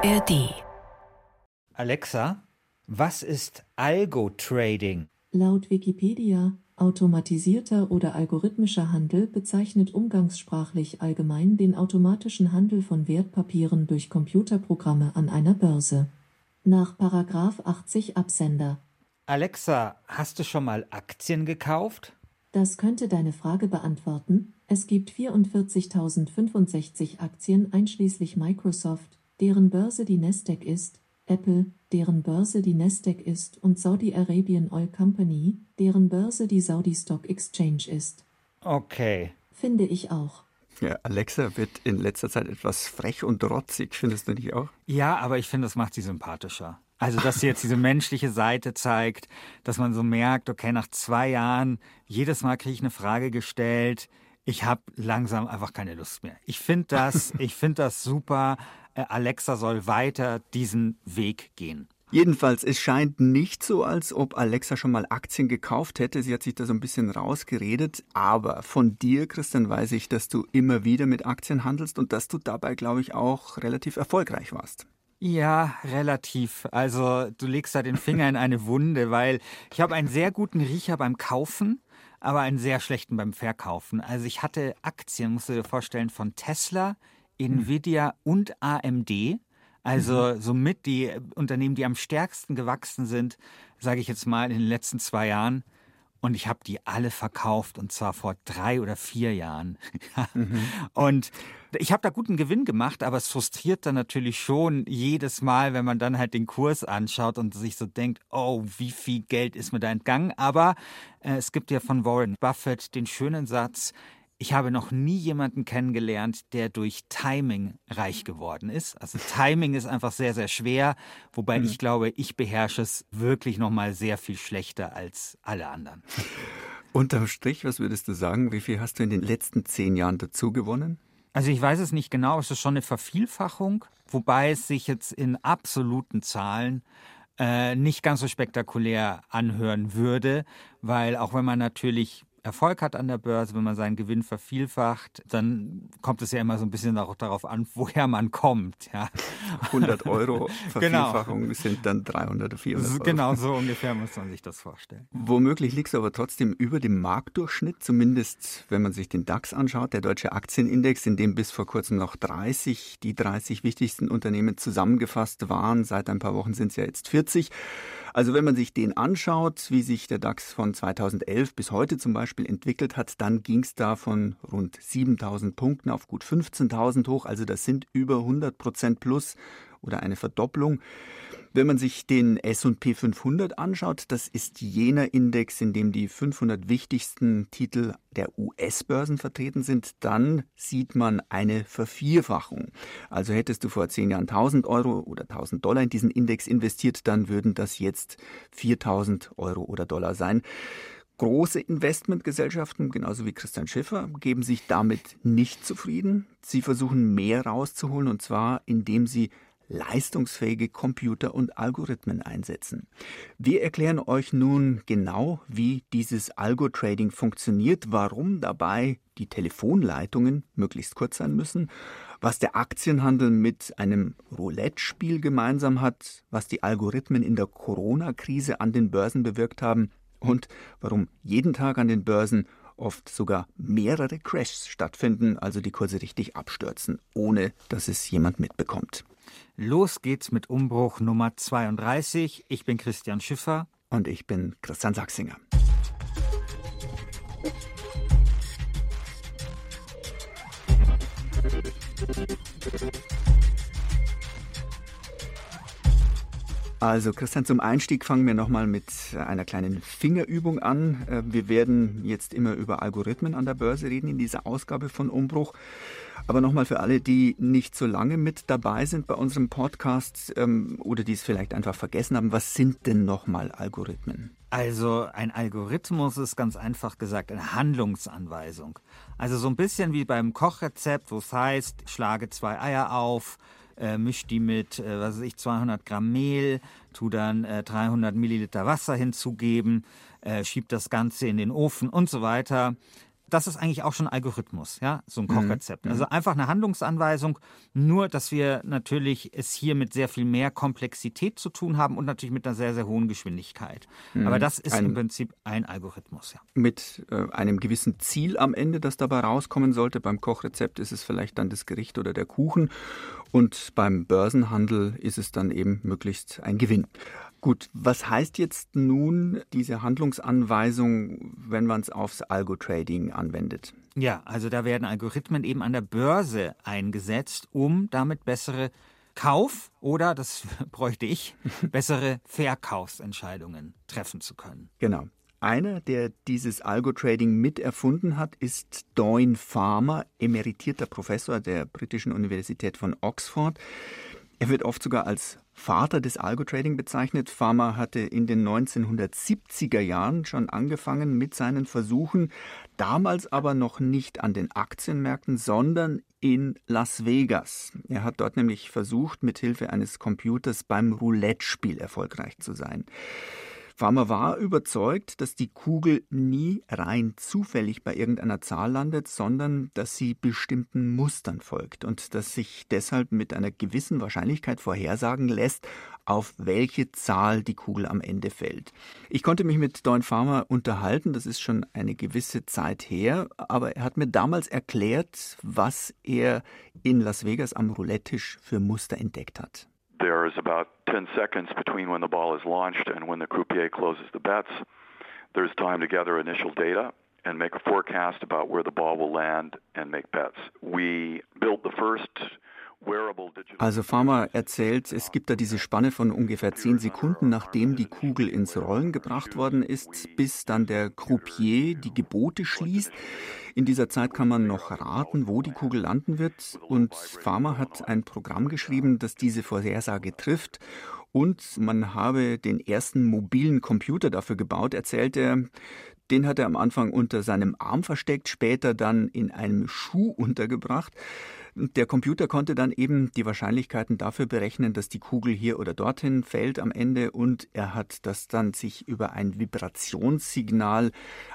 ARD. Alexa, was ist Algo-Trading? Laut Wikipedia, automatisierter oder algorithmischer Handel bezeichnet umgangssprachlich allgemein den automatischen Handel von Wertpapieren durch Computerprogramme an einer Börse. Nach Paragraph 80 Absender. Alexa, hast du schon mal Aktien gekauft? Das könnte deine Frage beantworten. Es gibt 44.065 Aktien einschließlich Microsoft, deren Börse die Nasdaq ist, Apple, deren Börse die Nasdaq ist und Saudi Arabian Oil Company, deren Börse die Saudi Stock Exchange ist. Okay. Finde ich auch. Ja, Alexa wird in letzter Zeit etwas frech und rotzig, findest du nicht auch? Ja, aber ich finde, das macht sie sympathischer. Also, dass sie jetzt diese menschliche Seite zeigt, dass man so merkt, okay, nach zwei Jahren, jedes Mal kriege ich eine Frage gestellt, ich habe langsam einfach keine Lust mehr. Ich finde das, ich finde das super. Äh, Alexa soll weiter diesen Weg gehen. Jedenfalls, es scheint nicht so, als ob Alexa schon mal Aktien gekauft hätte. Sie hat sich da so ein bisschen rausgeredet. Aber von dir, Christian, weiß ich, dass du immer wieder mit Aktien handelst und dass du dabei, glaube ich, auch relativ erfolgreich warst. Ja, relativ. Also du legst da den Finger in eine Wunde, weil ich habe einen sehr guten Riecher beim Kaufen, aber einen sehr schlechten beim Verkaufen. Also ich hatte Aktien, musst du dir vorstellen, von Tesla, Nvidia und AMD. Also Mhm. somit die Unternehmen, die am stärksten gewachsen sind, sage ich jetzt mal, in den letzten zwei Jahren. Und ich habe die alle verkauft und zwar vor drei oder vier Jahren. Mhm. Und ich habe da guten Gewinn gemacht, aber es frustriert dann natürlich schon jedes Mal, wenn man dann halt den Kurs anschaut und sich so denkt, oh, wie viel Geld ist mir da entgangen. Aber äh, es gibt ja von Warren Buffett den schönen Satz, ich habe noch nie jemanden kennengelernt, der durch Timing reich geworden ist. Also Timing ist einfach sehr, sehr schwer, wobei ich glaube, ich beherrsche es wirklich noch mal sehr viel schlechter als alle anderen. Unterm Strich, was würdest du sagen? Wie viel hast du in den letzten zehn Jahren dazu gewonnen? Also ich weiß es nicht genau, es ist schon eine Vervielfachung, wobei es sich jetzt in absoluten Zahlen äh, nicht ganz so spektakulär anhören würde, weil auch wenn man natürlich Erfolg hat an der Börse, wenn man seinen Gewinn vervielfacht, dann kommt es ja immer so ein bisschen darauf an, woher man kommt. Ja. 100 Euro Genau. Vervielfachung sind dann 300 oder 400 Euro. Genau so ungefähr muss man sich das vorstellen. Womöglich liegst du aber trotzdem über dem Marktdurchschnitt, zumindest wenn man sich den DAX anschaut, der deutsche Aktienindex, in dem bis vor kurzem noch 30, die 30 wichtigsten Unternehmen zusammengefasst waren. Seit ein paar Wochen sind es ja jetzt 40. Also wenn man sich den anschaut, wie sich der DAX von 2011 bis heute zum Beispiel entwickelt hat, dann ging es da von rund 7000 Punkten auf gut 15.000 hoch. Also das sind über 100 Prozent plus oder eine Verdopplung. Wenn man sich den S&P 500 anschaut, das ist jener Index, in dem die 500 wichtigsten Titel der US-Börsen vertreten sind, dann sieht man eine Vervierfachung. Also hättest du vor zehn Jahren 1000 Euro oder 1000 Dollar in diesen Index investiert, dann würden das jetzt 4000 Euro oder Dollar sein. Große Investmentgesellschaften, genauso wie Christian Schiffer, geben sich damit nicht zufrieden. Sie versuchen mehr rauszuholen, und zwar indem sie leistungsfähige Computer und Algorithmen einsetzen. Wir erklären euch nun genau, wie dieses Algo-Trading funktioniert, warum dabei die Telefonleitungen möglichst kurz sein müssen, was der Aktienhandel mit einem Roulette-Spiel gemeinsam hat, was die Algorithmen in der Corona-Krise an den Börsen bewirkt haben und warum jeden Tag an den Börsen oft sogar mehrere Crashs stattfinden, also die Kurse richtig abstürzen, ohne dass es jemand mitbekommt. Los geht's mit Umbruch Nummer 32. Ich bin Christian Schiffer. Und ich bin Christian Sachsinger. Also Christian, zum Einstieg fangen wir nochmal mit einer kleinen Fingerübung an. Äh, Wir werden jetzt immer über Algorithmen an der Börse reden in dieser Ausgabe von Umbruch. Aber nochmal für alle, die nicht so lange mit dabei sind bei unserem Podcast ähm, oder die es vielleicht einfach vergessen haben, was sind denn nochmal Algorithmen? Also ein Algorithmus ist ganz einfach gesagt eine Handlungsanweisung. Also so ein bisschen wie beim Kochrezept, wo es heißt, schlage zwei Eier auf, äh, misch die mit, äh, was weiß ich, 200 Gramm Mehl, tu dann äh, 300 Milliliter Wasser hinzugeben, äh, schieb das Ganze in den Ofen und so weiter. Das ist eigentlich auch schon Algorithmus, ja, so ein Mhm. Kochrezept. Also einfach eine Handlungsanweisung, nur dass wir natürlich es hier mit sehr viel mehr Komplexität zu tun haben und natürlich mit einer sehr, sehr hohen Geschwindigkeit. Aber das ist Mhm. Ein- im Prinzip ein Algorithmus, ja. Mit äh, einem gewissen Ziel am Ende, das dabei rauskommen sollte. Beim Kochrezept ist es vielleicht dann das Gericht oder der Kuchen. Und beim Börsenhandel ist es dann eben möglichst ein Gewinn. Gut, was heißt jetzt nun diese Handlungsanweisung, wenn man es aufs Algo-Trading anwendet? Ja, also da werden Algorithmen eben an der Börse eingesetzt, um damit bessere Kauf- oder, das bräuchte ich, bessere Verkaufsentscheidungen treffen zu können. Genau. Einer, der dieses Algo-Trading mit erfunden hat, ist Doyne Farmer, emeritierter Professor der britischen Universität von Oxford. Er wird oft sogar als Vater des Algo-Trading bezeichnet. Farmer hatte in den 1970er Jahren schon angefangen mit seinen Versuchen, damals aber noch nicht an den Aktienmärkten, sondern in Las Vegas. Er hat dort nämlich versucht, mit Hilfe eines Computers beim Roulette-Spiel erfolgreich zu sein. Farmer war überzeugt, dass die Kugel nie rein zufällig bei irgendeiner Zahl landet, sondern dass sie bestimmten Mustern folgt und dass sich deshalb mit einer gewissen Wahrscheinlichkeit vorhersagen lässt, auf welche Zahl die Kugel am Ende fällt. Ich konnte mich mit Don Farmer unterhalten, das ist schon eine gewisse Zeit her, aber er hat mir damals erklärt, was er in Las Vegas am Roulette-Tisch für Muster entdeckt hat. There is about 10 seconds between when the ball is launched and when the croupier closes the bets. There's time to gather initial data and make a forecast about where the ball will land and make bets. We built the first Also Farmer erzählt, es gibt da diese Spanne von ungefähr zehn Sekunden, nachdem die Kugel ins Rollen gebracht worden ist, bis dann der Croupier die Gebote schließt. In dieser Zeit kann man noch raten, wo die Kugel landen wird. Und Farmer hat ein Programm geschrieben, das diese Vorhersage trifft. Und man habe den ersten mobilen Computer dafür gebaut, erzählt er. Den hat er am Anfang unter seinem Arm versteckt, später dann in einem Schuh untergebracht. Der Computer konnte dann eben die Wahrscheinlichkeiten dafür berechnen, dass die Kugel hier oder dorthin fällt am Ende und er hat das dann sich über ein Vibrationssignal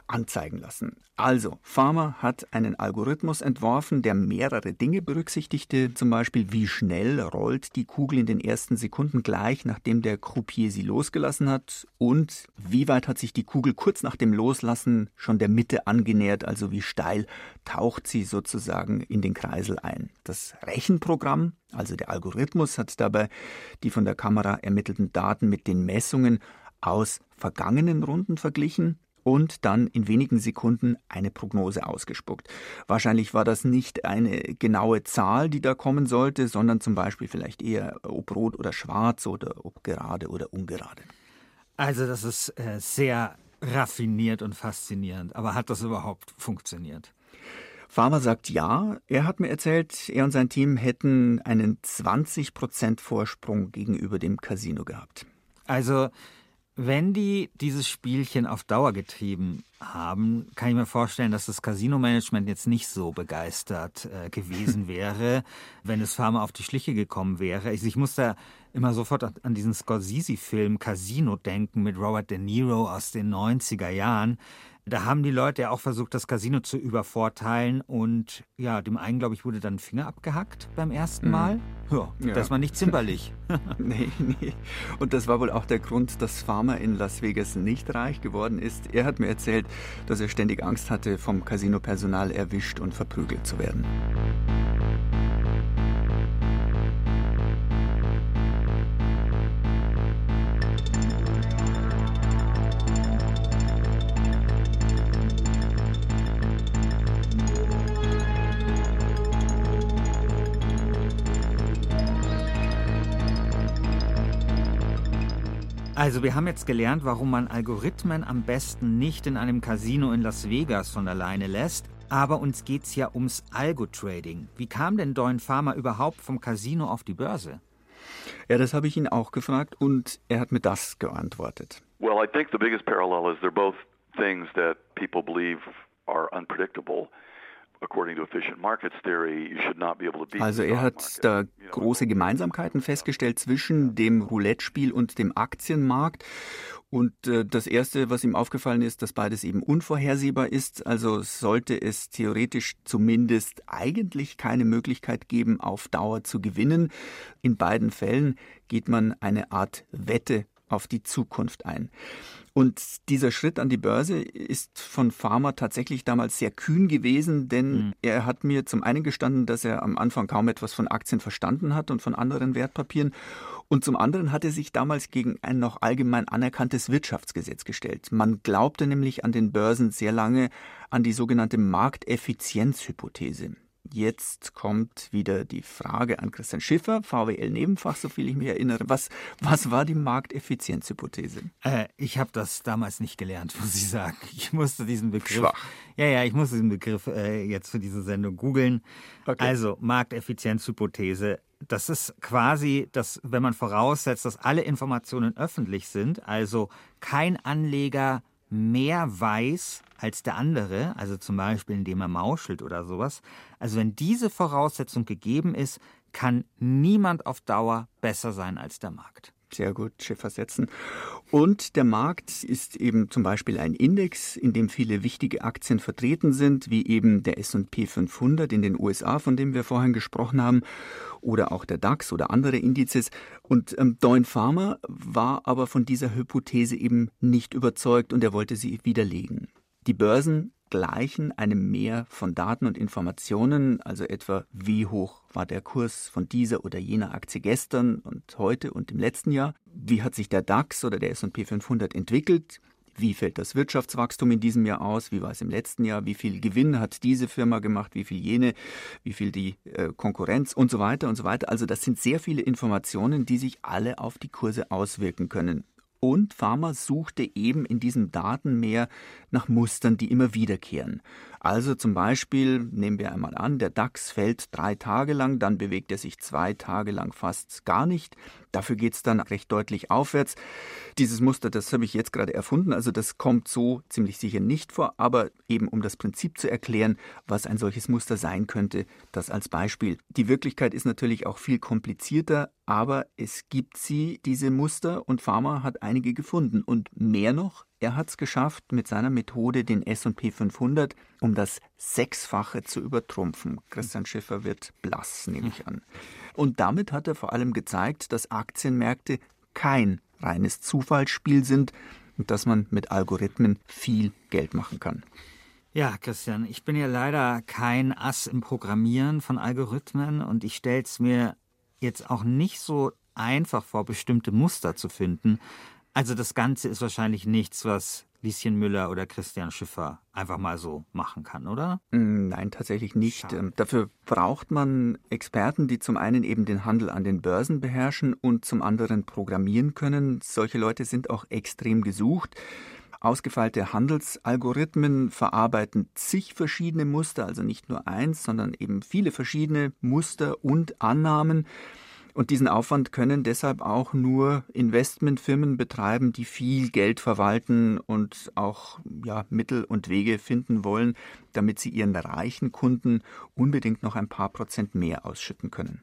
anzeigen lassen. Also, Farmer hat einen Algorithmus entworfen, der mehrere Dinge berücksichtigte, zum Beispiel wie schnell rollt die Kugel in den ersten Sekunden gleich, nachdem der Croupier sie losgelassen hat und wie weit hat sich die Kugel kurz nach dem Loslassen schon der Mitte angenähert, also wie steil taucht sie sozusagen in den Kreisel ein. Das Rechenprogramm, also der Algorithmus, hat dabei die von der Kamera ermittelten Daten mit den Messungen aus vergangenen Runden verglichen und dann in wenigen Sekunden eine Prognose ausgespuckt. Wahrscheinlich war das nicht eine genaue Zahl, die da kommen sollte, sondern zum Beispiel vielleicht eher ob rot oder schwarz oder ob gerade oder ungerade. Also das ist äh, sehr raffiniert und faszinierend. Aber hat das überhaupt funktioniert? Farmer sagt ja. Er hat mir erzählt, er und sein Team hätten einen 20% Vorsprung gegenüber dem Casino gehabt. Also, wenn die dieses Spielchen auf Dauer getrieben haben, kann ich mir vorstellen, dass das Casino-Management jetzt nicht so begeistert äh, gewesen wäre, wenn es Farmer auf die Schliche gekommen wäre. Ich, ich muss da immer sofort an diesen Scorsese-Film Casino denken mit Robert De Niro aus den 90er Jahren. Da haben die Leute ja auch versucht, das Casino zu übervorteilen und ja, dem einen, glaube ich, wurde dann ein Finger abgehackt beim ersten Mal. Ja, Ja. das war nicht zimperlich. Nee, nee. Und das war wohl auch der Grund, dass Farmer in Las Vegas nicht reich geworden ist. Er hat mir erzählt, dass er ständig Angst hatte, vom Casinopersonal erwischt und verprügelt zu werden. Also wir haben jetzt gelernt, warum man Algorithmen am besten nicht in einem Casino in Las Vegas von alleine lässt. Aber uns geht's ja ums Algo-Trading. Wie kam denn Doyne Farmer überhaupt vom Casino auf die Börse? Ja, das habe ich ihn auch gefragt und er hat mir das geantwortet. Well, I think the biggest parallel is they're both things that people believe are unpredictable. Also er hat da große Gemeinsamkeiten festgestellt zwischen dem Roulette-Spiel und dem Aktienmarkt. Und äh, das Erste, was ihm aufgefallen ist, dass beides eben unvorhersehbar ist. Also sollte es theoretisch zumindest eigentlich keine Möglichkeit geben, auf Dauer zu gewinnen. In beiden Fällen geht man eine Art Wette auf die Zukunft ein. Und dieser Schritt an die Börse ist von Pharma tatsächlich damals sehr kühn gewesen, denn mhm. er hat mir zum einen gestanden, dass er am Anfang kaum etwas von Aktien verstanden hat und von anderen Wertpapieren. Und zum anderen hat er sich damals gegen ein noch allgemein anerkanntes Wirtschaftsgesetz gestellt. Man glaubte nämlich an den Börsen sehr lange an die sogenannte Markteffizienzhypothese. Jetzt kommt wieder die Frage an Christian Schiffer, VWL-Nebenfach, soviel ich mich erinnere. Was, was war die Markteffizienzhypothese? Äh, ich habe das damals nicht gelernt, muss ich sagen. Ich musste diesen Begriff. Schwach. Ja, ja, ich musste diesen Begriff äh, jetzt für diese Sendung googeln. Okay. Also, Markteffizienzhypothese. Das ist quasi, dass, wenn man voraussetzt, dass alle Informationen öffentlich sind, also kein Anleger mehr weiß als der andere, also zum Beispiel indem er mauschelt oder sowas, also wenn diese Voraussetzung gegeben ist, kann niemand auf Dauer besser sein als der Markt. Sehr gut, Schiffer setzen. Und der Markt ist eben zum Beispiel ein Index, in dem viele wichtige Aktien vertreten sind, wie eben der S&P 500 in den USA, von dem wir vorhin gesprochen haben, oder auch der DAX oder andere Indizes. Und ähm, Doin Farmer war aber von dieser Hypothese eben nicht überzeugt und er wollte sie widerlegen. Die Börsen gleichen einem Meer von Daten und Informationen, also etwa wie hoch war der Kurs von dieser oder jener Aktie gestern und heute und im letzten Jahr, wie hat sich der DAX oder der S&P 500 entwickelt, wie fällt das Wirtschaftswachstum in diesem Jahr aus, wie war es im letzten Jahr, wie viel Gewinn hat diese Firma gemacht, wie viel jene, wie viel die äh, Konkurrenz? Und so weiter und so weiter. Also das sind sehr viele Informationen, die sich alle auf die Kurse auswirken können. Und Pharma suchte eben in diesem Datenmeer nach Mustern, die immer wiederkehren. Also zum Beispiel, nehmen wir einmal an, der DAX fällt drei Tage lang, dann bewegt er sich zwei Tage lang fast gar nicht. Dafür geht es dann recht deutlich aufwärts. Dieses Muster, das habe ich jetzt gerade erfunden, also das kommt so ziemlich sicher nicht vor, aber eben um das Prinzip zu erklären, was ein solches Muster sein könnte, das als Beispiel. Die Wirklichkeit ist natürlich auch viel komplizierter, aber es gibt sie, diese Muster, und Pharma hat einige gefunden. Und mehr noch, er hat es geschafft, mit seiner Methode den S&P 500 um das Sechsfache zu übertrumpfen. Christian Schiffer wird blass, nehme ich an. Und damit hat er vor allem gezeigt, dass Aktienmärkte kein reines Zufallsspiel sind und dass man mit Algorithmen viel Geld machen kann. Ja, Christian, ich bin ja leider kein Ass im Programmieren von Algorithmen und ich stelle es mir jetzt auch nicht so einfach vor, bestimmte Muster zu finden. Also das Ganze ist wahrscheinlich nichts, was Lieschen Müller oder Christian Schiffer einfach mal so machen kann, oder? Mm, nein, tatsächlich nicht. Schade. Ähm, dafür braucht man Experten, die zum einen eben den Handel an den Börsen beherrschen und zum anderen programmieren können. Solche Leute sind auch extrem gesucht. Ausgefeilte Handelsalgorithmen verarbeiten zig verschiedene Muster, also nicht nur eins, sondern eben viele verschiedene Muster und Annahmen. Und diesen Aufwand können deshalb auch nur Investmentfirmen betreiben, die viel Geld verwalten und auch ja, Mittel und Wege finden wollen, damit sie ihren reichen Kunden unbedingt noch ein paar Prozent mehr ausschütten können.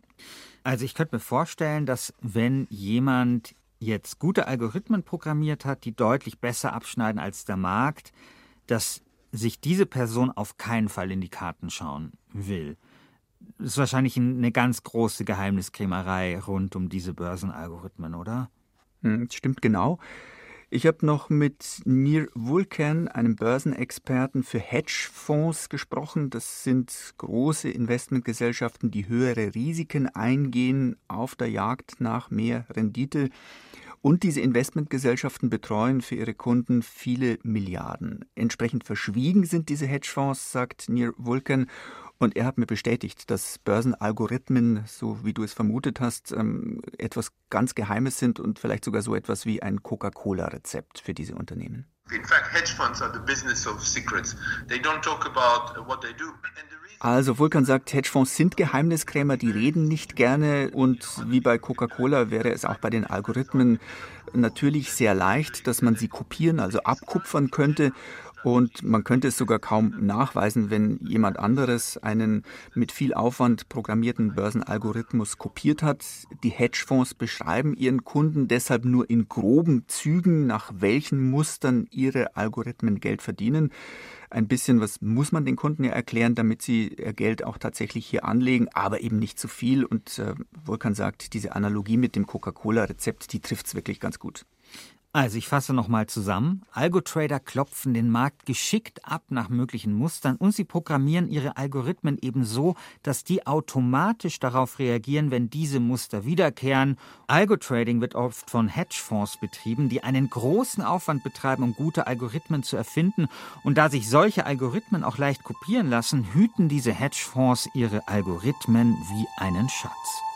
Also ich könnte mir vorstellen, dass wenn jemand jetzt gute Algorithmen programmiert hat, die deutlich besser abschneiden als der Markt, dass sich diese Person auf keinen Fall in die Karten schauen will ist wahrscheinlich eine ganz große Geheimniskrämerei rund um diese Börsenalgorithmen, oder? Hm, stimmt genau. Ich habe noch mit Nir Vulcan, einem Börsenexperten für Hedgefonds, gesprochen. Das sind große Investmentgesellschaften, die höhere Risiken eingehen auf der Jagd nach mehr Rendite. Und diese Investmentgesellschaften betreuen für ihre Kunden viele Milliarden. Entsprechend verschwiegen sind diese Hedgefonds, sagt Nir Vulcan. Und er hat mir bestätigt, dass Börsenalgorithmen, so wie du es vermutet hast, ähm, etwas ganz Geheimes sind und vielleicht sogar so etwas wie ein Coca-Cola-Rezept für diese Unternehmen. Also Vulkan sagt, Hedgefonds sind Geheimniskrämer, die reden nicht gerne und wie bei Coca-Cola wäre es auch bei den Algorithmen natürlich sehr leicht, dass man sie kopieren, also abkupfern könnte Und man könnte es sogar kaum nachweisen, wenn jemand anderes einen mit viel Aufwand programmierten Börsenalgorithmus kopiert hat. Die Hedgefonds beschreiben ihren Kunden deshalb nur in groben Zügen, nach welchen Mustern ihre Algorithmen Geld verdienen ein bisschen was muss man den Kunden ja erklären, damit sie ihr Geld auch tatsächlich hier anlegen, aber eben nicht zu viel. Und äh, Vulkan sagt, diese Analogie mit dem Coca-Cola-Rezept, die trifft es wirklich ganz gut. Also ich fasse nochmal zusammen. Algo-Trader klopfen den Markt geschickt ab nach möglichen Mustern und sie programmieren ihre Algorithmen eben so, dass die automatisch darauf reagieren, wenn diese Muster wiederkehren. Algo-Trading wird oft von Hedgefonds betrieben, die einen großen Aufwand betreiben, um gute Algorithmen zu erfinden. Und da sich solche Algorithmen auch leicht kopieren lassen, hüten diese Hedgefonds ihre Algorithmen wie einen Schatz.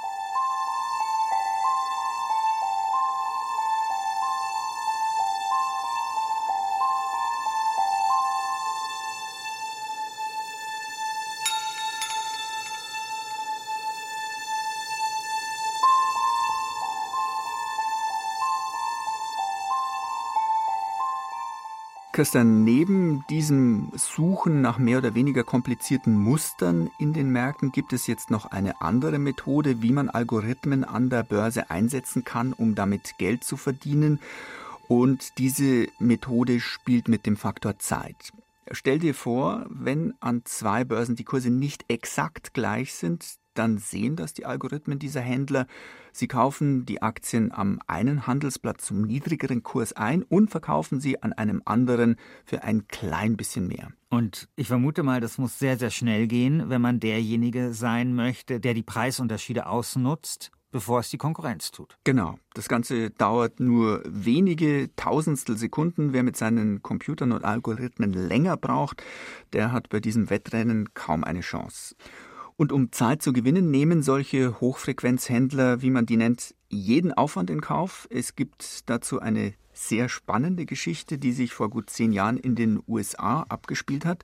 Christian, neben diesem Suchen nach mehr oder weniger komplizierten Mustern in den Märkten gibt es jetzt noch eine andere Methode, wie man Algorithmen an der Börse einsetzen kann, um damit Geld zu verdienen. Und diese Methode spielt mit dem Faktor Zeit. Stell dir vor, wenn an zwei Börsen die Kurse nicht exakt gleich sind, dann sehen das die Algorithmen dieser Händler. Sie kaufen die Aktien am einen Handelsplatz zum niedrigeren Kurs ein und verkaufen sie an einem anderen für ein klein bisschen mehr. Und ich vermute mal, das muss sehr, sehr schnell gehen, wenn man derjenige sein möchte, der die Preisunterschiede ausnutzt bevor es die Konkurrenz tut. Genau. Das Ganze dauert nur wenige Tausendstel Sekunden. Wer mit seinen Computern und Algorithmen länger braucht, der hat bei diesem Wettrennen kaum eine Chance. Und um Zeit zu gewinnen, nehmen solche Hochfrequenzhändler, wie man die nennt, jeden Aufwand in Kauf. Es gibt dazu eine sehr spannende Geschichte, die sich vor gut zehn Jahren in den USA abgespielt hat.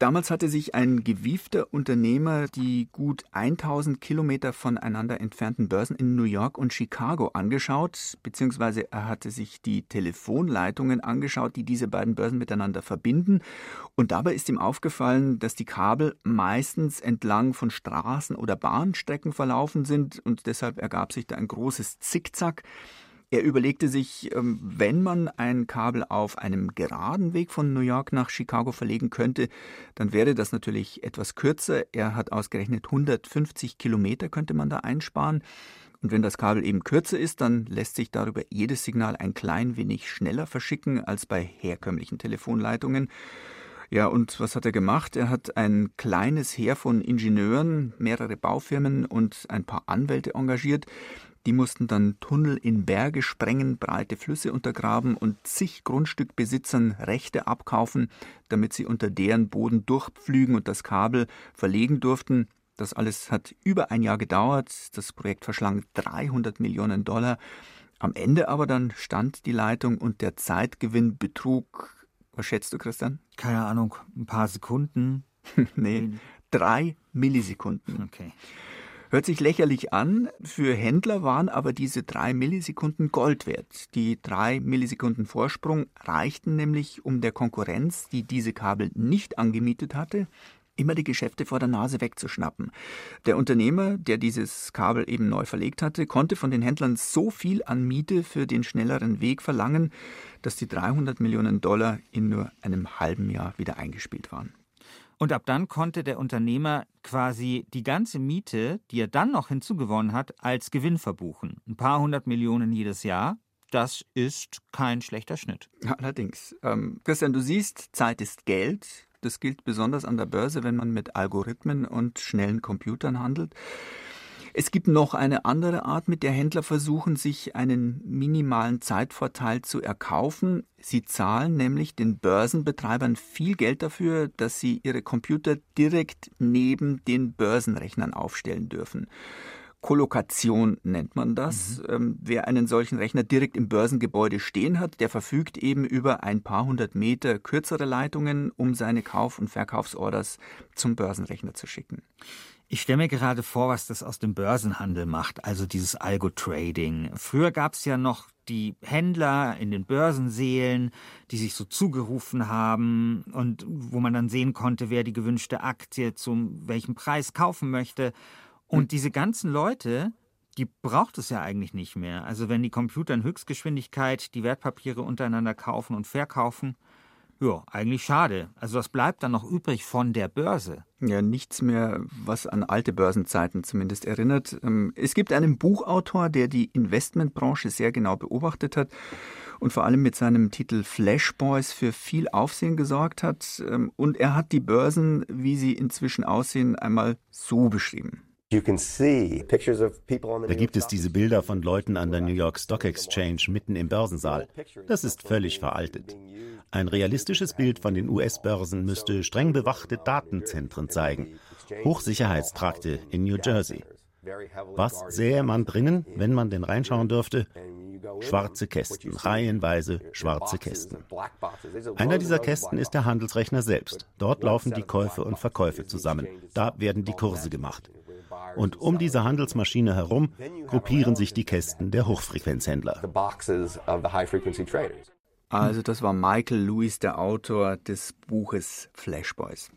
Damals hatte sich ein gewiefter Unternehmer die gut 1000 Kilometer voneinander entfernten Börsen in New York und Chicago angeschaut, beziehungsweise er hatte sich die Telefonleitungen angeschaut, die diese beiden Börsen miteinander verbinden. Und dabei ist ihm aufgefallen, dass die Kabel meistens entlang von Straßen oder Bahnstrecken verlaufen sind und deshalb ergab sich da ein großes Zickzack. Er überlegte sich, ähm, wenn man ein Kabel auf einem geraden Weg von New York nach Chicago verlegen könnte, dann wäre das natürlich etwas kürzer. Er hat ausgerechnet 150 Kilometer könnte man da einsparen. Und wenn das Kabel eben kürzer ist, dann lässt sich darüber jedes Signal ein klein wenig schneller verschicken als bei herkömmlichen Telefonleitungen. Ja, und was hat er gemacht? Er hat ein kleines Heer von Ingenieuren, mehrere Baufirmen und ein paar Anwälte engagiert, die mussten dann Tunnel in Berge sprengen, breite Flüsse untergraben und zig Grundstückbesitzern Rechte abkaufen, damit sie unter deren Boden durchpflügen und das Kabel verlegen durften. Das alles hat über ein Jahr gedauert. Das Projekt verschlang 300 Millionen Dollar. Am Ende aber dann stand die Leitung und der Zeitgewinn betrug, was schätzt du, Christian? Keine Ahnung, ein paar Sekunden. nee, drei Millisekunden. Okay. Hört sich lächerlich an, für Händler waren aber diese drei Millisekunden Gold wert. Die drei Millisekunden Vorsprung reichten nämlich, um der Konkurrenz, die diese Kabel nicht angemietet hatte, immer die Geschäfte vor der Nase wegzuschnappen. Der Unternehmer, der dieses Kabel eben neu verlegt hatte, konnte von den Händlern so viel an Miete für den schnelleren Weg verlangen, dass die 300 Millionen Dollar in nur einem halben Jahr wieder eingespielt waren. Und ab dann konnte der Unternehmer quasi die ganze Miete, die er dann noch hinzugewonnen hat, als Gewinn verbuchen. Ein paar hundert Millionen jedes Jahr. Das ist kein schlechter Schnitt. Allerdings. Ähm, Christian, du siehst, Zeit ist Geld. Das gilt besonders an der Börse, wenn man mit Algorithmen und schnellen Computern handelt. Es gibt noch eine andere Art, mit der Händler versuchen, sich einen minimalen Zeitvorteil zu erkaufen. Sie zahlen nämlich den Börsenbetreibern viel Geld dafür, dass sie ihre Computer direkt neben den Börsenrechnern aufstellen dürfen. Kollokation nennt man das. Mhm. Ähm, wer einen solchen Rechner direkt im Börsengebäude stehen hat, der verfügt eben über ein paar hundert Meter kürzere Leitungen, um seine Kauf- und Verkaufsorders zum Börsenrechner zu schicken. Ich stelle mir gerade vor, was das aus dem Börsenhandel macht, also dieses Algo-Trading. Früher gab es ja noch die Händler in den Börsenseelen, die sich so zugerufen haben und wo man dann sehen konnte, wer die gewünschte Aktie zum welchem Preis kaufen möchte. Und diese ganzen Leute, die braucht es ja eigentlich nicht mehr. Also wenn die Computer in Höchstgeschwindigkeit die Wertpapiere untereinander kaufen und verkaufen, ja, eigentlich schade. Also was bleibt dann noch übrig von der Börse? Ja, nichts mehr, was an alte Börsenzeiten zumindest erinnert. Ähm, es gibt einen Buchautor, der die Investmentbranche sehr genau beobachtet hat und vor allem mit seinem Titel Flashboys für viel Aufsehen gesorgt hat. Ähm, und er hat die Börsen, wie sie inzwischen aussehen, einmal so beschrieben. Da gibt es diese Bilder von Leuten an der New York Stock Exchange mitten im Börsensaal. Das ist völlig veraltet. Ein realistisches Bild von den US-Börsen müsste streng bewachte Datenzentren zeigen, Hochsicherheitstrakte in New Jersey. Was sähe man drinnen, wenn man denn reinschauen dürfte? Schwarze Kästen, reihenweise schwarze Kästen. Einer dieser Kästen ist der Handelsrechner selbst. Dort laufen die Käufe und Verkäufe zusammen. Da werden die Kurse gemacht. Und um diese Handelsmaschine herum gruppieren sich die Kästen der Hochfrequenzhändler. Also das war Michael Lewis, der Autor des Buches Flashboys.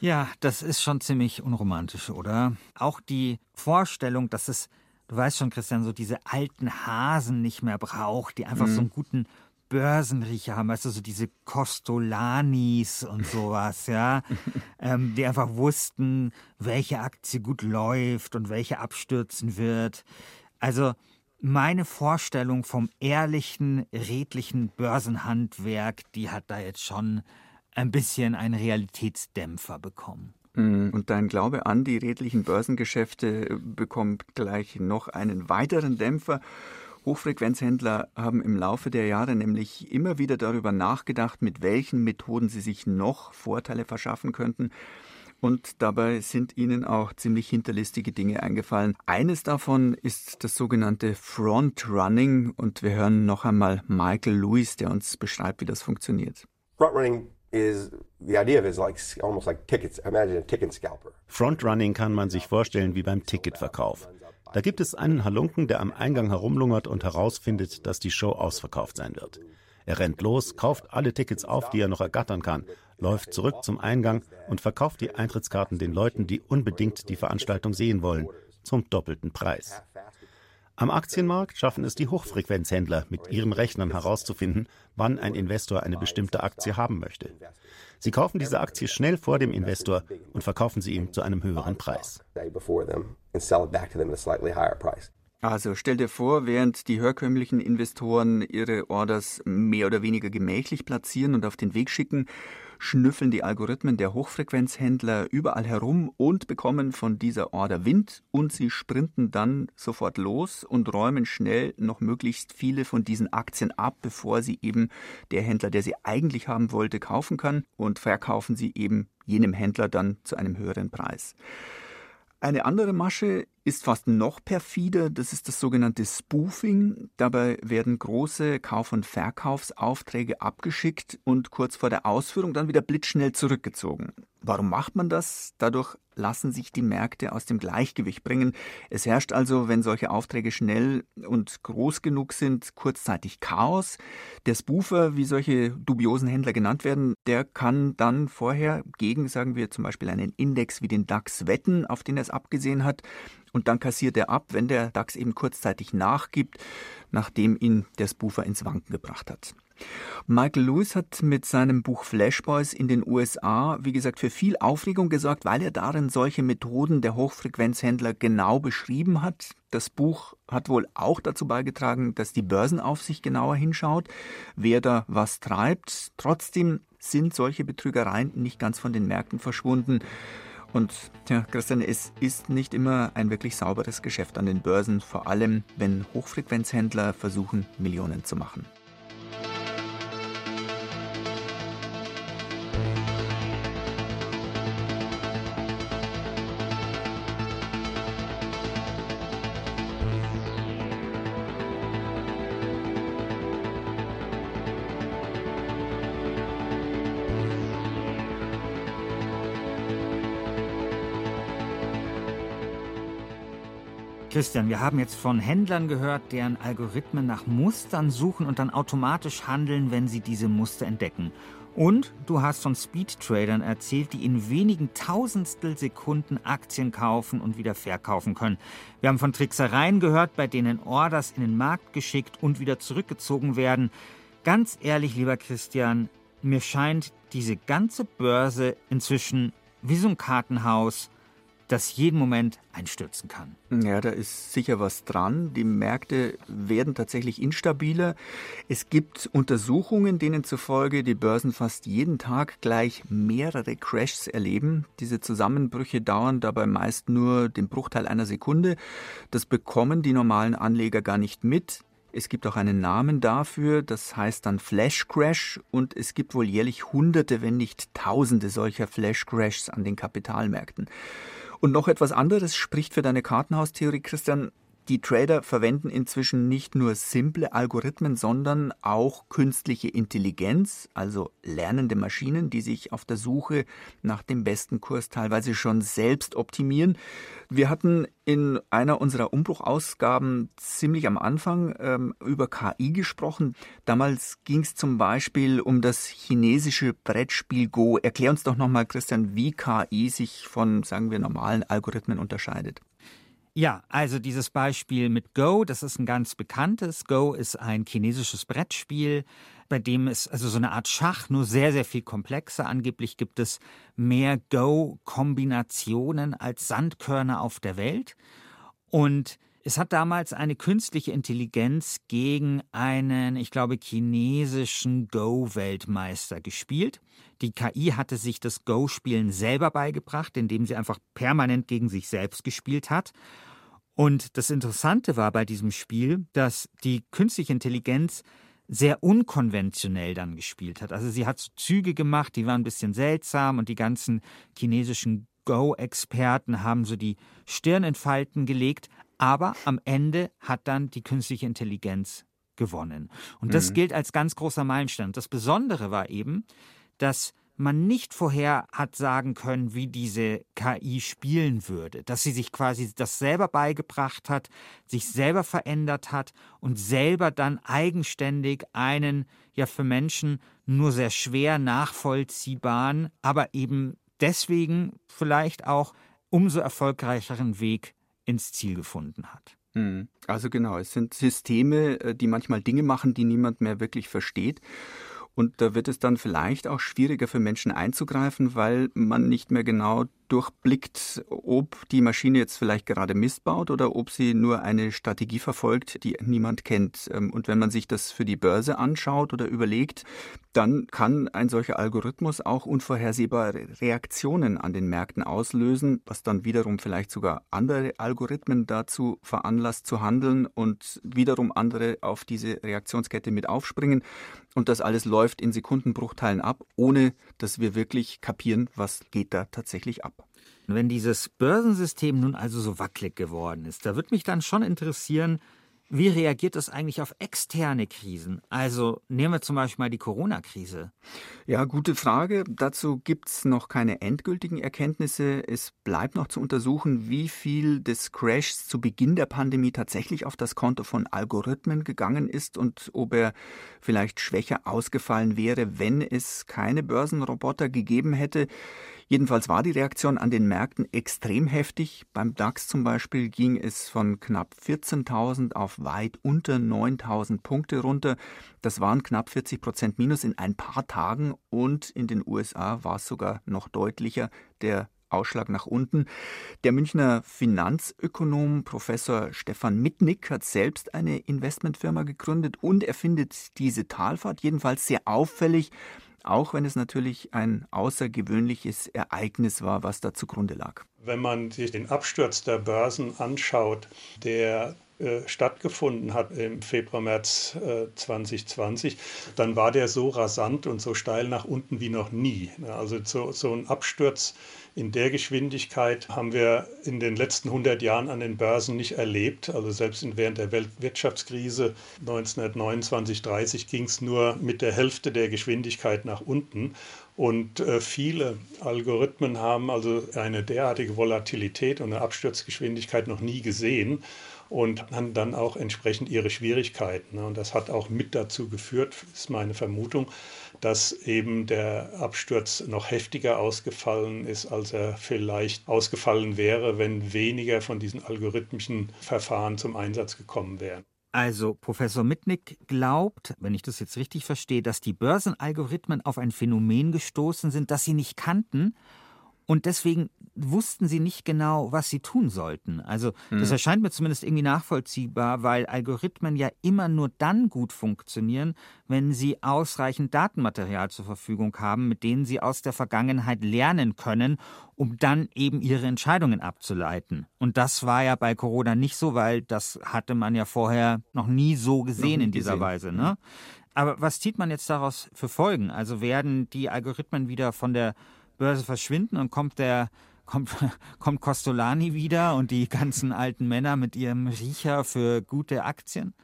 Ja, das ist schon ziemlich unromantisch, oder? Auch die Vorstellung, dass es, du weißt schon, Christian, so diese alten Hasen nicht mehr braucht, die einfach mhm. so einen guten Börsenriecher haben, weißt du, so diese Costolanis und sowas, ja, ähm, die einfach wussten, welche Aktie gut läuft und welche abstürzen wird. Also meine Vorstellung vom ehrlichen, redlichen Börsenhandwerk, die hat da jetzt schon ein bisschen einen Realitätsdämpfer bekommen. Mhm. Und dein Glaube an die redlichen Börsengeschäfte bekommt gleich noch einen weiteren Dämpfer. Hochfrequenzhändler haben im Laufe der Jahre nämlich immer wieder darüber nachgedacht, mit welchen Methoden sie sich noch Vorteile verschaffen könnten. Und dabei sind ihnen auch ziemlich hinterlistige Dinge eingefallen. Eines davon ist das sogenannte Frontrunning. Und wir hören noch einmal Michael Lewis, der uns beschreibt, wie das funktioniert. Frontrunning is the idea of is like almost like tickets. Imagine a ticket scalper. Frontrunning kann man sich vorstellen wie beim Ticketverkauf. Da gibt es einen Halunken, der am Eingang herumlungert und herausfindet, dass die Show ausverkauft sein wird. Er rennt los, kauft alle Tickets auf, die er noch ergattern kann, läuft zurück zum Eingang und verkauft die Eintrittskarten den Leuten, die unbedingt die Veranstaltung sehen wollen, zum doppelten Preis. Am Aktienmarkt schaffen es die Hochfrequenzhändler mit ihren Rechnern herauszufinden, wann ein Investor eine bestimmte Aktie haben möchte. Sie kaufen diese Aktie schnell vor dem Investor und verkaufen sie ihm zu einem höheren Preis. Also stell dir vor, während die herkömmlichen Investoren ihre Orders mehr oder weniger gemächlich platzieren und auf den Weg schicken, schnüffeln die Algorithmen der Hochfrequenzhändler überall herum und bekommen von dieser Order Wind und sie sprinten dann sofort los und räumen schnell noch möglichst viele von diesen Aktien ab, bevor sie eben der Händler, der sie eigentlich haben wollte, kaufen kann und verkaufen sie eben jenem Händler dann zu einem höheren Preis. Eine andere Masche ist fast noch perfider, das ist das sogenannte Spoofing. Dabei werden große Kauf- und Verkaufsaufträge abgeschickt und kurz vor der Ausführung dann wieder blitzschnell zurückgezogen. Warum macht man das? Dadurch lassen sich die Märkte aus dem Gleichgewicht bringen. Es herrscht also, wenn solche Aufträge schnell und groß genug sind, kurzzeitig Chaos. Der Spoofer, wie solche dubiosen Händler genannt werden, der kann dann vorher gegen, sagen wir zum Beispiel einen Index wie den DAX wetten, auf den er es abgesehen hat, und dann kassiert er ab, wenn der DAX eben kurzzeitig nachgibt, nachdem ihn der Spoofer ins Wanken gebracht hat. Michael Lewis hat mit seinem Buch Flashboys in den USA, wie gesagt, für viel Aufregung gesorgt, weil er darin solche Methoden der Hochfrequenzhändler genau beschrieben hat. Das Buch hat wohl auch dazu beigetragen, dass die Börsenaufsicht genauer hinschaut, wer da was treibt. Trotzdem sind solche Betrügereien nicht ganz von den Märkten verschwunden. Und ja, Christian, es ist nicht immer ein wirklich sauberes Geschäft an den Börsen, vor allem wenn Hochfrequenzhändler versuchen, Millionen zu machen. Christian, wir haben jetzt von Händlern gehört, deren Algorithmen nach Mustern suchen und dann automatisch handeln, wenn sie diese Muster entdecken. Und du hast von Speedtradern erzählt, die in wenigen Tausendstel Sekunden Aktien kaufen und wieder verkaufen können. Wir haben von Tricksereien gehört, bei denen Orders in den Markt geschickt und wieder zurückgezogen werden. Ganz ehrlich, lieber Christian, mir scheint diese ganze Börse inzwischen wie so ein Kartenhaus das jeden Moment einstürzen kann. Ja, da ist sicher was dran. Die Märkte werden tatsächlich instabiler. Es gibt Untersuchungen, denen zufolge die Börsen fast jeden Tag gleich mehrere Crashs erleben. Diese Zusammenbrüche dauern dabei meist nur den Bruchteil einer Sekunde. Das bekommen die normalen Anleger gar nicht mit. Es gibt auch einen Namen dafür, das heißt dann Flash Crash und es gibt wohl jährlich Hunderte, wenn nicht Tausende solcher Flash Crashs an den Kapitalmärkten. Und noch etwas anderes spricht für deine Kartenhaustheorie, Christian. Die Trader verwenden inzwischen nicht nur simple Algorithmen, sondern auch künstliche Intelligenz, also lernende Maschinen, die sich auf der Suche nach dem besten Kurs teilweise schon selbst optimieren. Wir hatten in einer unserer Umbruchausgaben ziemlich am Anfang ähm, über KI gesprochen. Damals ging es zum Beispiel um das chinesische Brettspiel Go. Erklär uns doch nochmal, Christian, wie KI sich von, sagen wir, normalen Algorithmen unterscheidet. Ja, also dieses Beispiel mit Go, das ist ein ganz bekanntes. Go ist ein chinesisches Brettspiel, bei dem es also so eine Art Schach, nur sehr, sehr viel komplexer. Angeblich gibt es mehr Go-Kombinationen als Sandkörner auf der Welt. Und es hat damals eine künstliche Intelligenz gegen einen, ich glaube, chinesischen Go-Weltmeister gespielt. Die KI hatte sich das Go-Spielen selber beigebracht, indem sie einfach permanent gegen sich selbst gespielt hat. Und das Interessante war bei diesem Spiel, dass die künstliche Intelligenz sehr unkonventionell dann gespielt hat. Also sie hat so Züge gemacht, die waren ein bisschen seltsam und die ganzen chinesischen Go-Experten haben so die Stirn in Falten gelegt, aber am Ende hat dann die künstliche Intelligenz gewonnen. Und das mhm. gilt als ganz großer Meilenstein. Das Besondere war eben, dass man nicht vorher hat sagen können, wie diese KI spielen würde, dass sie sich quasi das selber beigebracht hat, sich selber verändert hat und selber dann eigenständig einen ja für Menschen nur sehr schwer nachvollziehbaren, aber eben deswegen vielleicht auch umso erfolgreicheren Weg ins Ziel gefunden hat. Hm. Also genau, es sind Systeme, äh, die manchmal Dinge machen, die niemand mehr wirklich versteht. Und da wird es dann vielleicht auch schwieriger für Menschen einzugreifen, weil man nicht mehr genau durchblickt, ob die Maschine jetzt vielleicht gerade Mist baut oder ob sie nur eine Strategie verfolgt, die niemand kennt. Ähm, und wenn man sich das für die Börse anschaut oder überlegt, dann kann ein solcher Algorithmus auch unvorhersehbare Reaktionen an den Märkten auslösen, was dann wiederum vielleicht sogar andere Algorithmen dazu veranlasst zu handeln und wiederum andere auf diese Reaktionskette mit aufspringen. Und das alles läuft in Sekundenbruchteilen ab, ohne dass wir wirklich kapieren, was geht da tatsächlich ab. Wenn dieses Börsensystem nun also so wackelig geworden ist, da würde mich dann schon interessieren, wie reagiert das eigentlich auf externe Krisen? Also nehmen wir zum Beispiel mal die Corona-Krise. Ja, gute Frage. Dazu gibt es noch keine endgültigen Erkenntnisse. Es bleibt noch zu untersuchen, wie viel des Crashs zu Beginn der Pandemie tatsächlich auf das Konto von Algorithmen gegangen ist und ob er vielleicht schwächer ausgefallen wäre, wenn es keine Börsenroboter gegeben hätte. Jedenfalls war die Reaktion an den Märkten extrem heftig. Beim DAX zum Beispiel ging es von knapp 14.000 auf weit unter 9.000 Punkte runter. Das waren knapp 40 Prozent Minus in ein paar Tagen und in den USA war es sogar noch deutlicher. Der Ausschlag nach unten. Der Münchner Finanzökonom Professor Stefan Mitnick hat selbst eine Investmentfirma gegründet und er findet diese Talfahrt jedenfalls sehr auffällig auch wenn es natürlich ein außergewöhnliches Ereignis war, was da zugrunde lag. Wenn man sich den Absturz der Börsen anschaut, der äh, stattgefunden hat im Februar, März äh, 2020, dann war der so rasant und so steil nach unten wie noch nie. Also so, so ein Absturz in der Geschwindigkeit haben wir in den letzten 100 Jahren an den Börsen nicht erlebt. Also selbst während der Weltwirtschaftskrise 1929, 30 ging es nur mit der Hälfte der Geschwindigkeit nach unten. Und äh, viele Algorithmen haben also eine derartige Volatilität und eine Absturzgeschwindigkeit noch nie gesehen und haben dann auch entsprechend ihre Schwierigkeiten. Ne? Und das hat auch mit dazu geführt, ist meine Vermutung, dass eben der Absturz noch heftiger ausgefallen ist, als er vielleicht ausgefallen wäre, wenn weniger von diesen algorithmischen Verfahren zum Einsatz gekommen wären. Also Professor Mitnick glaubt, wenn ich das jetzt richtig verstehe, dass die Börsenalgorithmen auf ein Phänomen gestoßen sind, das sie nicht kannten und deswegen wussten sie nicht genau, was sie tun sollten. Also das hm. erscheint mir zumindest irgendwie nachvollziehbar, weil Algorithmen ja immer nur dann gut funktionieren, wenn sie ausreichend Datenmaterial zur Verfügung haben, mit denen sie aus der Vergangenheit lernen können, um dann eben ihre Entscheidungen abzuleiten. Und das war ja bei Corona nicht so, weil das hatte man ja vorher noch nie so gesehen nie in dieser gesehen. Weise. Ne? Aber was zieht man jetzt daraus für Folgen? Also werden die Algorithmen wieder von der Börse verschwinden und kommt der kommt, kommt Costolani wieder und die ganzen alten Männer mit ihrem Riecher für gute Aktien?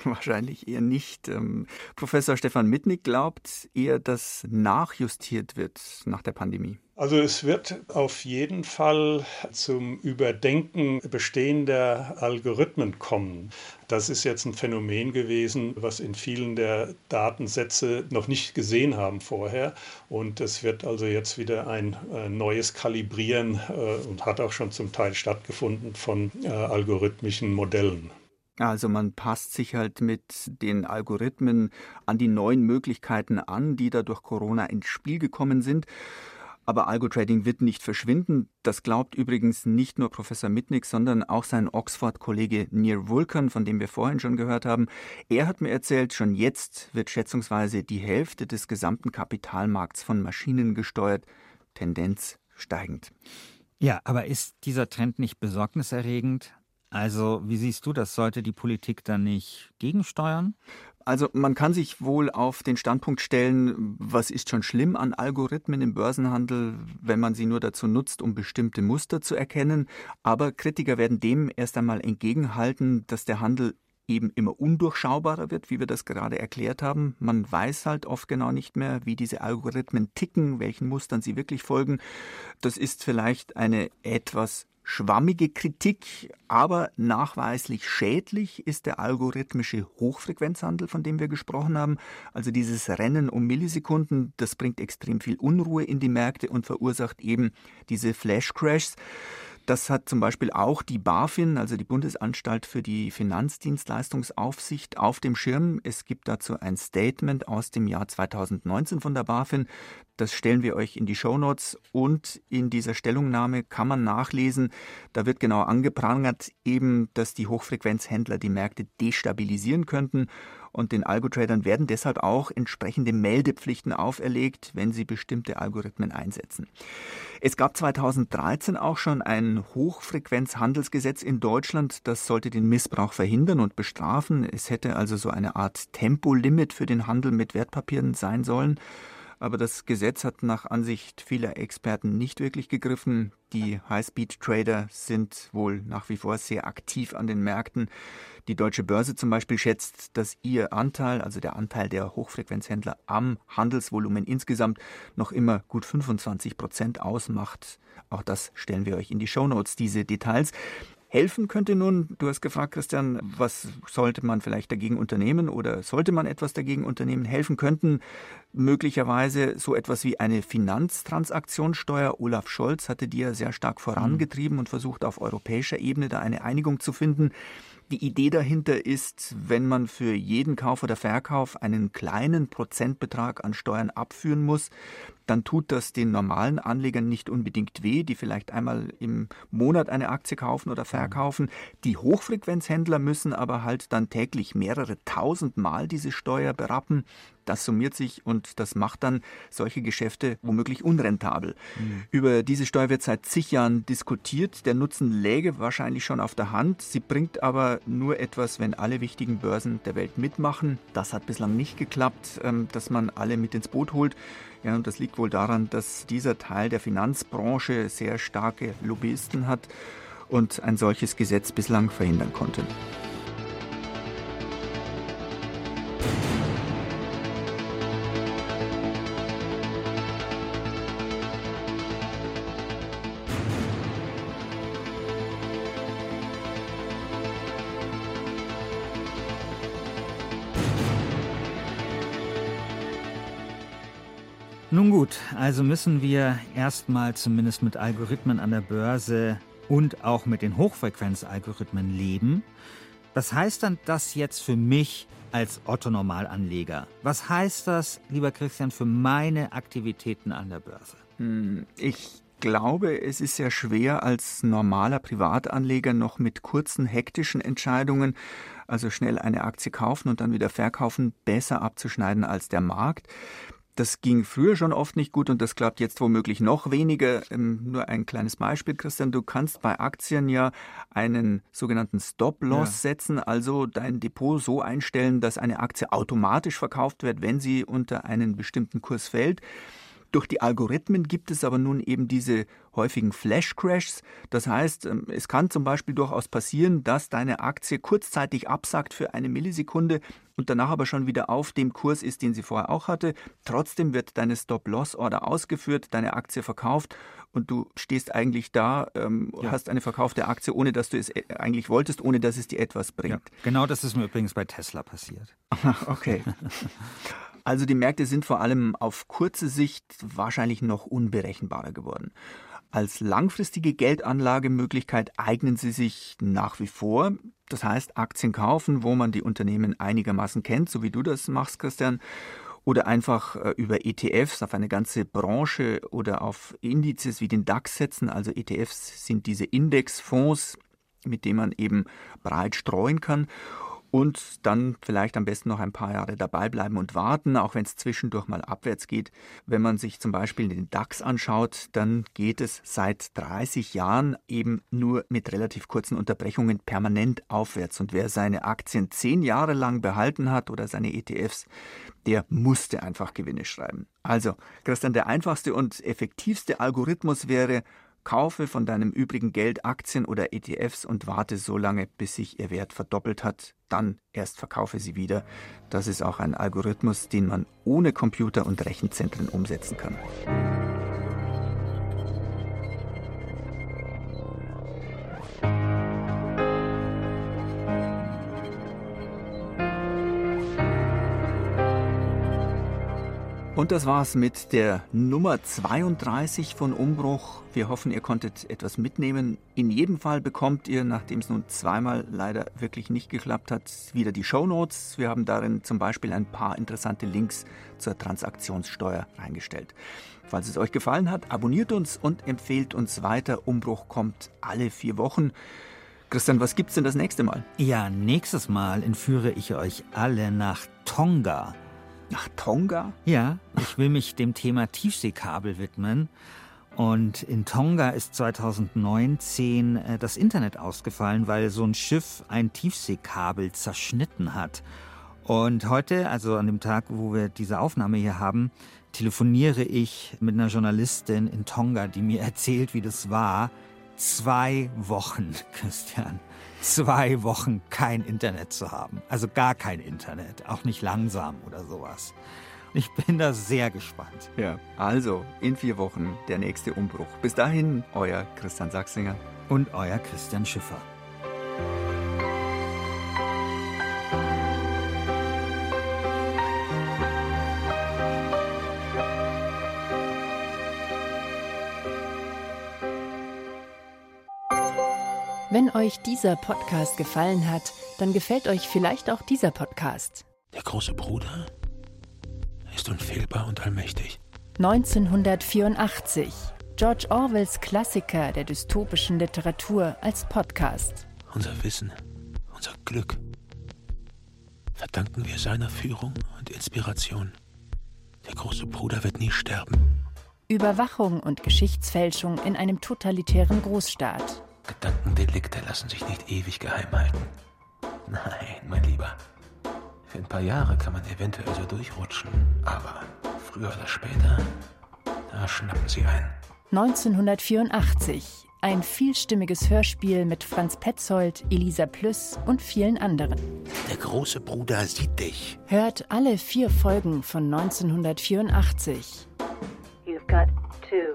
Wahrscheinlich eher nicht. Ähm, Professor Stefan Mitnick glaubt eher, dass nachjustiert wird nach der Pandemie. Also es wird auf jeden Fall zum Überdenken bestehender Algorithmen kommen. Das ist jetzt ein Phänomen gewesen, was in vielen der Datensätze noch nicht gesehen haben vorher. Und es wird also jetzt wieder ein äh, neues Kalibrieren äh, und hat auch schon zum Teil stattgefunden von äh, algorithmischen Modellen. Also man passt sich halt mit den Algorithmen an die neuen Möglichkeiten an, die da durch Corona ins Spiel gekommen sind. Aber Algotrading wird nicht verschwinden. Das glaubt übrigens nicht nur Professor Mitnick, sondern auch sein Oxford-Kollege Nir Vulkan, von dem wir vorhin schon gehört haben. Er hat mir erzählt, schon jetzt wird schätzungsweise die Hälfte des gesamten Kapitalmarkts von Maschinen gesteuert. Tendenz steigend. Ja, aber ist dieser Trend nicht besorgniserregend? Also, wie siehst du das? Sollte die Politik da nicht gegensteuern? Also man kann sich wohl auf den Standpunkt stellen, was ist schon schlimm an Algorithmen im Börsenhandel, wenn man sie nur dazu nutzt, um bestimmte Muster zu erkennen. Aber Kritiker werden dem erst einmal entgegenhalten, dass der Handel eben immer undurchschaubarer wird, wie wir das gerade erklärt haben. Man weiß halt oft genau nicht mehr, wie diese Algorithmen ticken, welchen Mustern sie wirklich folgen. Das ist vielleicht eine etwas Schwammige Kritik, aber nachweislich schädlich ist der algorithmische Hochfrequenzhandel, von dem wir gesprochen haben. Also dieses Rennen um Millisekunden, das bringt extrem viel Unruhe in die Märkte und verursacht eben diese Flash-Crashs. Das hat zum Beispiel auch die BaFin, also die Bundesanstalt für die Finanzdienstleistungsaufsicht, auf dem Schirm. Es gibt dazu ein Statement aus dem Jahr 2019 von der BaFin. Das stellen wir euch in die Shownotes und in dieser Stellungnahme kann man nachlesen. Da wird genau angeprangert eben, dass die Hochfrequenzhändler die Märkte destabilisieren könnten und den Algotradern werden deshalb auch entsprechende Meldepflichten auferlegt, wenn sie bestimmte Algorithmen einsetzen. Es gab 2013 auch schon ein Hochfrequenzhandelsgesetz in Deutschland, das sollte den Missbrauch verhindern und bestrafen. Es hätte also so eine Art Tempolimit für den Handel mit Wertpapieren sein sollen. Aber das Gesetz hat nach Ansicht vieler Experten nicht wirklich gegriffen. Die High-Speed-Trader sind wohl nach wie vor sehr aktiv an den Märkten. Die Deutsche Börse zum Beispiel schätzt, dass ihr Anteil, also der Anteil der Hochfrequenzhändler am Handelsvolumen insgesamt, noch immer gut 25 Prozent ausmacht. Auch das stellen wir euch in die Shownotes, diese Details. Helfen könnte nun, du hast gefragt, Christian, was sollte man vielleicht dagegen unternehmen oder sollte man etwas dagegen unternehmen? Helfen könnten möglicherweise so etwas wie eine Finanztransaktionssteuer. Olaf Scholz hatte die ja sehr stark vorangetrieben und versucht auf europäischer Ebene da eine Einigung zu finden. Die Idee dahinter ist, wenn man für jeden Kauf oder Verkauf einen kleinen Prozentbetrag an Steuern abführen muss, dann tut das den normalen Anlegern nicht unbedingt weh, die vielleicht einmal im Monat eine Aktie kaufen oder verkaufen. Die Hochfrequenzhändler müssen aber halt dann täglich mehrere tausend Mal diese Steuer berappen. Das summiert sich und das macht dann solche Geschäfte womöglich unrentabel. Mhm. Über diese Steuer wird seit zig Jahren diskutiert. Der Nutzen läge wahrscheinlich schon auf der Hand. Sie bringt aber nur etwas, wenn alle wichtigen Börsen der Welt mitmachen. Das hat bislang nicht geklappt, ähm, dass man alle mit ins Boot holt. Ja, und das liegt wohl daran, dass dieser Teil der Finanzbranche sehr starke Lobbyisten hat und ein solches Gesetz bislang verhindern konnte. Nun gut, also müssen wir erstmal zumindest mit Algorithmen an der Börse und auch mit den Hochfrequenzalgorithmen leben. Was heißt dann das jetzt für mich als Otto-Normalanleger? Was heißt das, lieber Christian, für meine Aktivitäten an der Börse? Hm, ich glaube, es ist sehr schwer als normaler Privatanleger noch mit kurzen, hektischen Entscheidungen, also schnell eine Aktie kaufen und dann wieder verkaufen, besser abzuschneiden als der Markt. Das ging früher schon oft nicht gut und das klappt jetzt womöglich noch weniger. Ähm, nur ein kleines Beispiel, Christian. Du kannst bei Aktien ja einen sogenannten Stop-Loss ja. setzen, also dein Depot so einstellen, dass eine Aktie automatisch verkauft wird, wenn sie unter einen bestimmten Kurs fällt. Durch die Algorithmen gibt es aber nun eben diese häufigen Flash-Crashs. Das heißt, ähm, es kann zum Beispiel durchaus passieren, dass deine Aktie kurzzeitig absackt für eine Millisekunde und danach aber schon wieder auf dem Kurs ist, den sie vorher auch hatte. Trotzdem wird deine Stop-Loss-Order ausgeführt, deine Aktie verkauft und du stehst eigentlich da, ähm, ja. hast eine verkaufte Aktie, ohne dass du es äh, eigentlich wolltest, ohne dass es dir etwas bringt. Ja, genau das ist mir übrigens bei Tesla passiert. okay. Also die Märkte sind vor allem auf kurze Sicht wahrscheinlich noch unberechenbarer geworden. Als langfristige Geldanlagemöglichkeit eignen sie sich nach wie vor. Das heißt, Aktien kaufen, wo man die Unternehmen einigermaßen kennt, so wie du das machst, Christian, oder einfach äh, über ETFs auf eine ganze Branche oder auf Indizes wie den DAX setzen. Also ETFs sind diese Indexfonds, mit denen man eben breit streuen kann und dann vielleicht am besten noch ein paar Jahre dabei bleiben und warten, auch wenn es zwischendurch mal abwärts geht. Wenn man sich zum Beispiel den DAX anschaut, dann geht es seit 30 Jahren eben nur mit relativ kurzen Unterbrechungen permanent aufwärts. Und wer seine Aktien zehn Jahre lang behalten hat oder seine ETFs, der musste einfach Gewinne schreiben. Also, Christian, der einfachste und effektivste Algorithmus wäre, Kaufe von deinem übrigen Geld Aktien oder ETFs und warte so lange, bis sich ihr Wert verdoppelt hat. Dann erst verkaufe sie wieder. Das ist auch ein Algorithmus, den man ohne Computer und Rechenzentren umsetzen kann. Und das war's mit der Nummer 32 von Umbruch. Wir hoffen, ihr konntet etwas mitnehmen. In jedem Fall bekommt ihr, nachdem es nun zweimal leider wirklich nicht geklappt hat, wieder die Show Notes. Wir haben darin zum Beispiel ein paar interessante Links zur Transaktionssteuer reingestellt. Falls es euch gefallen hat, abonniert uns und empfehlt uns weiter. Umbruch kommt alle vier Wochen. Christian, was gibt's denn das nächste Mal? Ja, nächstes Mal entführe ich euch alle nach Tonga. Nach Tonga? Ja, ich will mich dem Thema Tiefseekabel widmen. Und in Tonga ist 2019 äh, das Internet ausgefallen, weil so ein Schiff ein Tiefseekabel zerschnitten hat. Und heute, also an dem Tag, wo wir diese Aufnahme hier haben, telefoniere ich mit einer Journalistin in Tonga, die mir erzählt, wie das war. Zwei Wochen, Christian zwei Wochen kein Internet zu haben. Also gar kein Internet, auch nicht langsam oder sowas. Ich bin da sehr gespannt. Ja, also in vier Wochen der nächste Umbruch. Bis dahin, euer Christian Sachsinger und euer Christian Schiffer. Wenn euch dieser Podcast gefallen hat, dann gefällt euch vielleicht auch dieser Podcast. Der große Bruder ist unfehlbar und allmächtig. 1984. George Orwells Klassiker der dystopischen Literatur als Podcast. Unser Wissen, unser Glück verdanken wir seiner Führung und Inspiration. Der große Bruder wird nie sterben. Überwachung und Geschichtsfälschung in einem totalitären Großstaat. Gedankendelikte lassen sich nicht ewig geheim halten. Nein, mein Lieber. Für ein paar Jahre kann man eventuell so durchrutschen, aber früher oder später, da schnappen sie ein. 1984. Ein vielstimmiges Hörspiel mit Franz Petzold, Elisa Plüss und vielen anderen. Der große Bruder sieht dich. Hört alle vier Folgen von 1984. You've got two.